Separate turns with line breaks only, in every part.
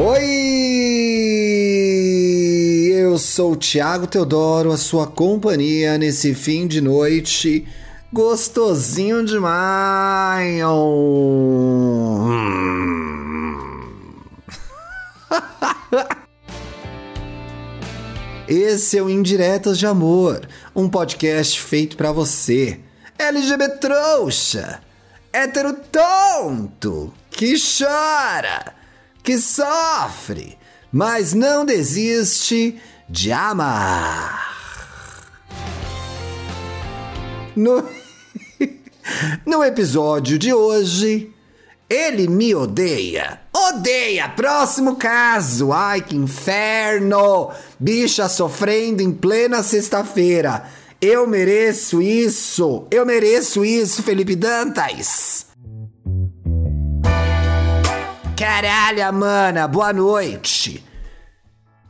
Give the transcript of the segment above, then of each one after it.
Oi! Eu sou o Thiago Teodoro, a sua companhia nesse fim de noite gostosinho demais. Esse é o Indiretas de Amor, um podcast feito para você, LGBT trouxa, hétero tonto, que chora, que sofre, mas não desiste de amar. No, no episódio de hoje, ele me odeia. Odeia! Próximo caso. Ai, que inferno! Bicha sofrendo em plena sexta-feira. Eu mereço isso! Eu mereço isso, Felipe Dantas! Caralho, mana, boa noite.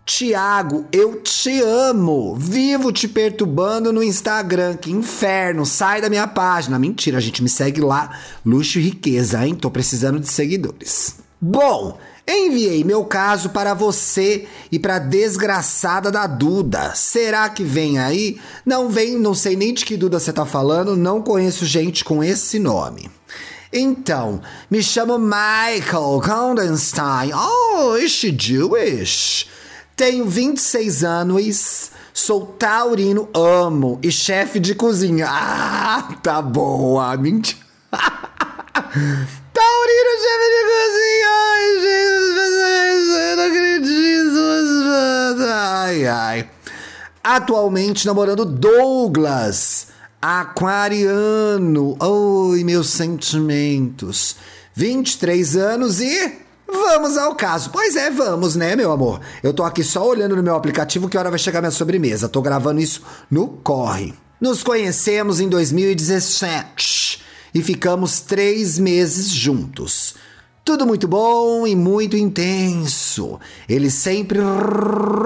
Tiago, eu te amo. Vivo te perturbando no Instagram. Que inferno. Sai da minha página. Mentira, a gente me segue lá. Luxo e riqueza, hein? Tô precisando de seguidores. Bom, enviei meu caso para você e para desgraçada da Duda. Será que vem aí? Não vem, não sei nem de que Duda você tá falando. Não conheço gente com esse nome. Então, me chamo Michael Condenstein. Oh, is Jewish? Tenho 26 anos, sou taurino, amo e chefe de cozinha. Ah, tá boa, mentira. taurino, chefe de cozinha. Ai, gente, eu não acredito. Ai, ai. Atualmente namorando Douglas, aquariano. Oi, meus sentimentos. 23 anos e Vamos ao caso. Pois é, vamos, né, meu amor? Eu tô aqui só olhando no meu aplicativo que hora vai chegar minha sobremesa. Tô gravando isso no corre. Nos conhecemos em 2017 e ficamos três meses juntos. Tudo muito bom e muito intenso. Ele sempre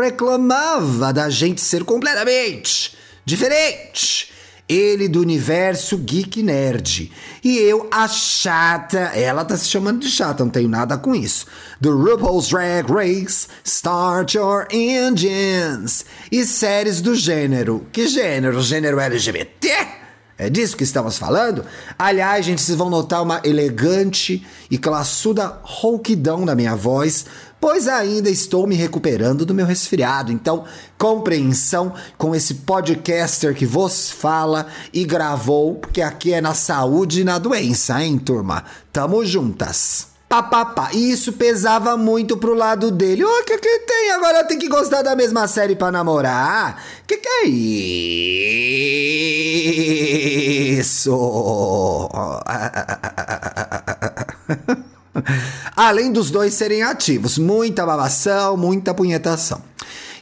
reclamava da gente ser completamente diferente ele do universo geek nerd. E eu, a chata, ela tá se chamando de chata, não tenho nada com isso. Do RuPaul's Drag Race, Start Your Engines. E séries do gênero. Que gênero? Gênero LGBT? É disso que estamos falando? Aliás, gente, vocês vão notar uma elegante e classuda rouquidão na minha voz, pois ainda estou me recuperando do meu resfriado. Então, compreensão com esse podcaster que vos fala e gravou, porque aqui é na saúde e na doença, hein, turma? Tamo juntas papapá. E isso pesava muito pro lado dele. O oh, que que tem? Agora tem que gostar da mesma série para namorar? Que que é isso? Além dos dois serem ativos, muita babação, muita punhetação.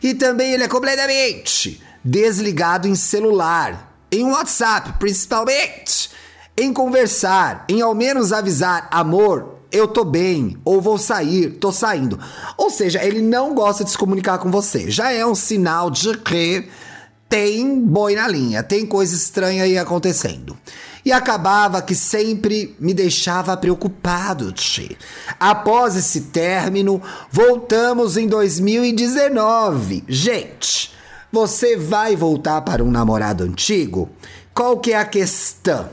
E também ele é completamente desligado em celular, em WhatsApp principalmente, em conversar, em ao menos avisar amor, eu tô bem, ou vou sair, tô saindo. Ou seja, ele não gosta de se comunicar com você. Já é um sinal de que tem boi na linha, tem coisa estranha aí acontecendo. E acabava que sempre me deixava preocupado, tchê. Após esse término, voltamos em 2019. Gente, você vai voltar para um namorado antigo? Qual que é a questão?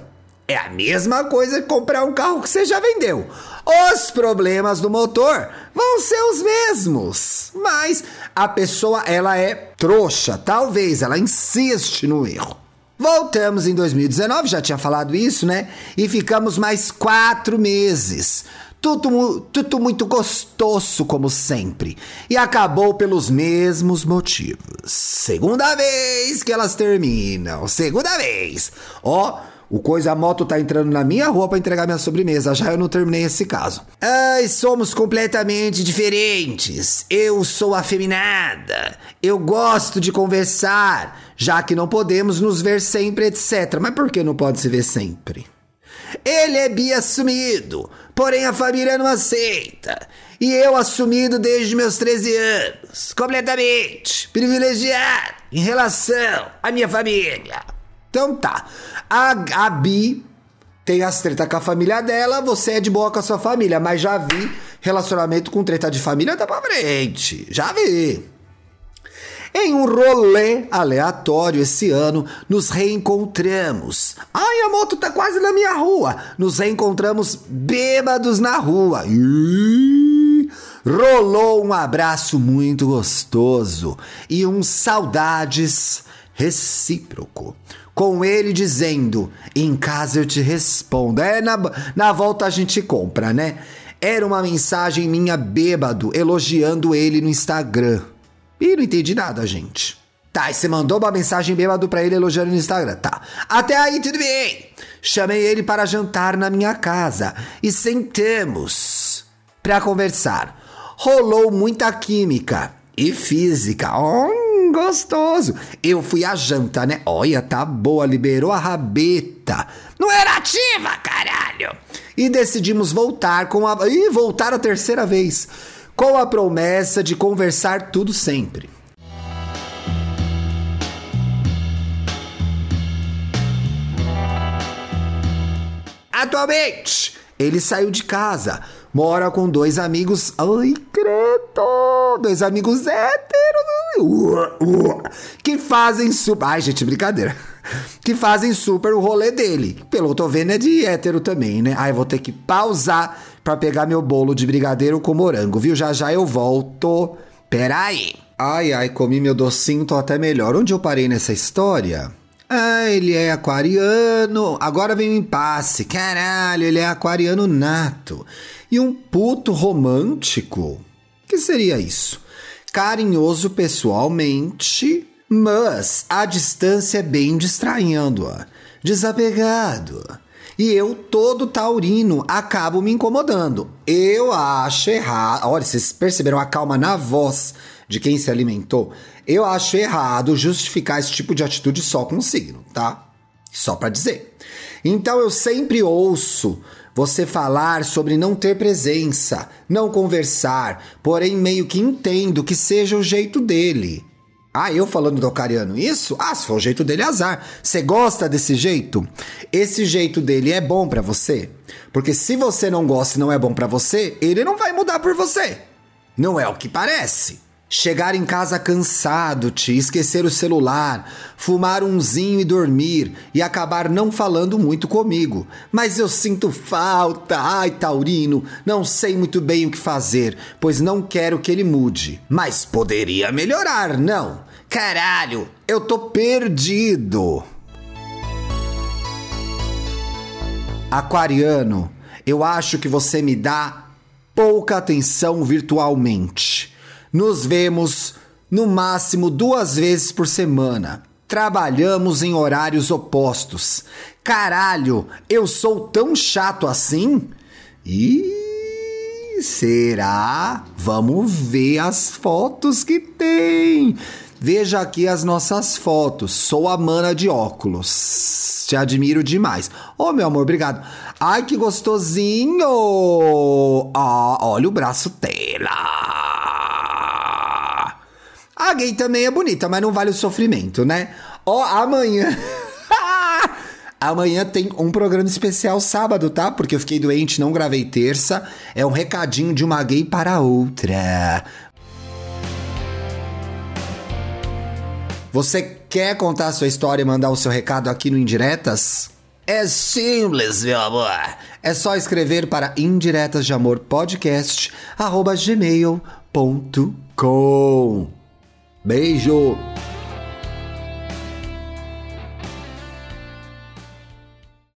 É a mesma coisa que comprar um carro que você já vendeu os problemas do motor vão ser os mesmos. Mas a pessoa, ela é trouxa, talvez, ela insiste no erro. Voltamos em 2019, já tinha falado isso, né? E ficamos mais quatro meses. Tudo, tudo muito gostoso, como sempre. E acabou pelos mesmos motivos. Segunda vez que elas terminam. Segunda vez. Ó. Oh, o coisa a moto tá entrando na minha rua para entregar minha sobremesa. Já eu não terminei esse caso. Ai, somos completamente diferentes. Eu sou afeminada. Eu gosto de conversar, já que não podemos nos ver sempre, etc. Mas por que não pode se ver sempre? Ele é bi assumido, porém a família não aceita. E eu assumido desde meus 13 anos, completamente privilegiado em relação à minha família. Então tá. A, Gabi tem as treta com a família dela, você é de boa com a sua família, mas já vi Relacionamento com treta de família dá pra frente. Já vi. Em um rolê aleatório esse ano, nos reencontramos. Ai, a moto tá quase na minha rua. Nos reencontramos bêbados na rua. Rolou um abraço muito gostoso e um saudades recíproco. Com ele dizendo: Em casa eu te respondo. É, na, na volta a gente compra, né? Era uma mensagem minha bêbado elogiando ele no Instagram. E não entendi nada, gente. Tá, e você mandou uma mensagem bêbado pra ele elogiando no Instagram. Tá. Até aí, tudo bem. Chamei ele para jantar na minha casa e sentamos para conversar. Rolou muita química e física. Oh, gostoso. Eu fui à janta, né? Olha, tá boa, liberou a rabeta. Não era ativa, caralho. E decidimos voltar com a. Ih, voltar a terceira vez com a promessa de conversar tudo sempre. Atualmente, ele saiu de casa, mora com dois amigos. Ai, credo! Dois amigos héteros. Que fazem super. Ai, gente, brincadeira. Que fazem super o rolê dele. Pelo que eu tô vendo, é de hétero também, né? Ai, vou ter que pausar para pegar meu bolo de brigadeiro com morango, viu? Já já eu volto. Peraí. Ai, ai, comi meu docinho, tô até melhor. Onde eu parei nessa história? Ah, ele é aquariano. Agora vem o impasse. Caralho, ele é aquariano nato. E um puto romântico? que seria isso? Carinhoso pessoalmente, mas a distância é bem distraindo-a. Desapegado e eu, todo taurino, acabo me incomodando. Eu acho errado. Olha, vocês perceberam a calma na voz de quem se alimentou? Eu acho errado justificar esse tipo de atitude só com um signo, tá? Só para dizer. Então eu sempre ouço você falar sobre não ter presença, não conversar, porém meio que entendo que seja o jeito dele. Ah, eu falando do Ocariano isso? Ah, se for o jeito dele, azar. Você gosta desse jeito? Esse jeito dele é bom para você? Porque se você não gosta e não é bom para você, ele não vai mudar por você. Não é o que parece. Chegar em casa cansado, te esquecer o celular, fumar umzinho e dormir e acabar não falando muito comigo. Mas eu sinto falta, ai Taurino, não sei muito bem o que fazer, pois não quero que ele mude. Mas poderia melhorar, não? Caralho, eu tô perdido. Aquariano, eu acho que você me dá pouca atenção virtualmente. Nos vemos no máximo duas vezes por semana. Trabalhamos em horários opostos. Caralho, eu sou tão chato assim? Ih, será? Vamos ver as fotos que tem. Veja aqui as nossas fotos. Sou a mana de óculos. Te admiro demais. Ô, oh, meu amor, obrigado. Ai, que gostosinho! Ah, olha o braço dela. A gay também é bonita, mas não vale o sofrimento, né? Ó, amanhã. Amanhã tem um programa especial sábado, tá? Porque eu fiquei doente, não gravei terça. É um recadinho de uma gay para outra. Você quer contar a sua história e mandar o seu recado aqui no Indiretas? É simples, meu amor. É só escrever para indiretas Beijo!